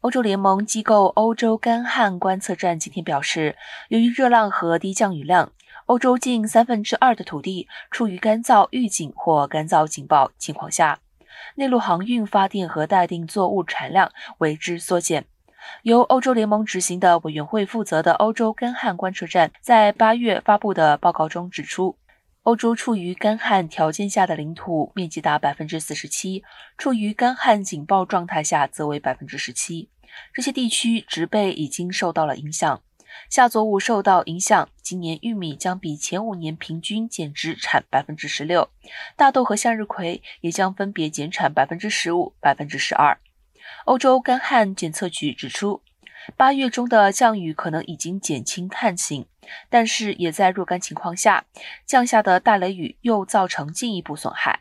欧洲联盟机构欧洲干旱观测站今天表示，由于热浪和低降雨量，欧洲近三分之二的土地处于干燥预警或干燥警报情况下，内陆航运、发电和待定作物产量为之缩减。由欧洲联盟执行的委员会负责的欧洲干旱观测站在八月发布的报告中指出。欧洲处于干旱条件下的领土面积达百分之四十七，处于干旱警报状态下则为百分之十七。这些地区植被已经受到了影响，下作物受到影响。今年玉米将比前五年平均减产百分之十六，大豆和向日葵也将分别减产百分之十五、百分之十二。欧洲干旱检测局指出。八月中的降雨可能已经减轻旱情，但是也在若干情况下，降下的大雷雨又造成进一步损害。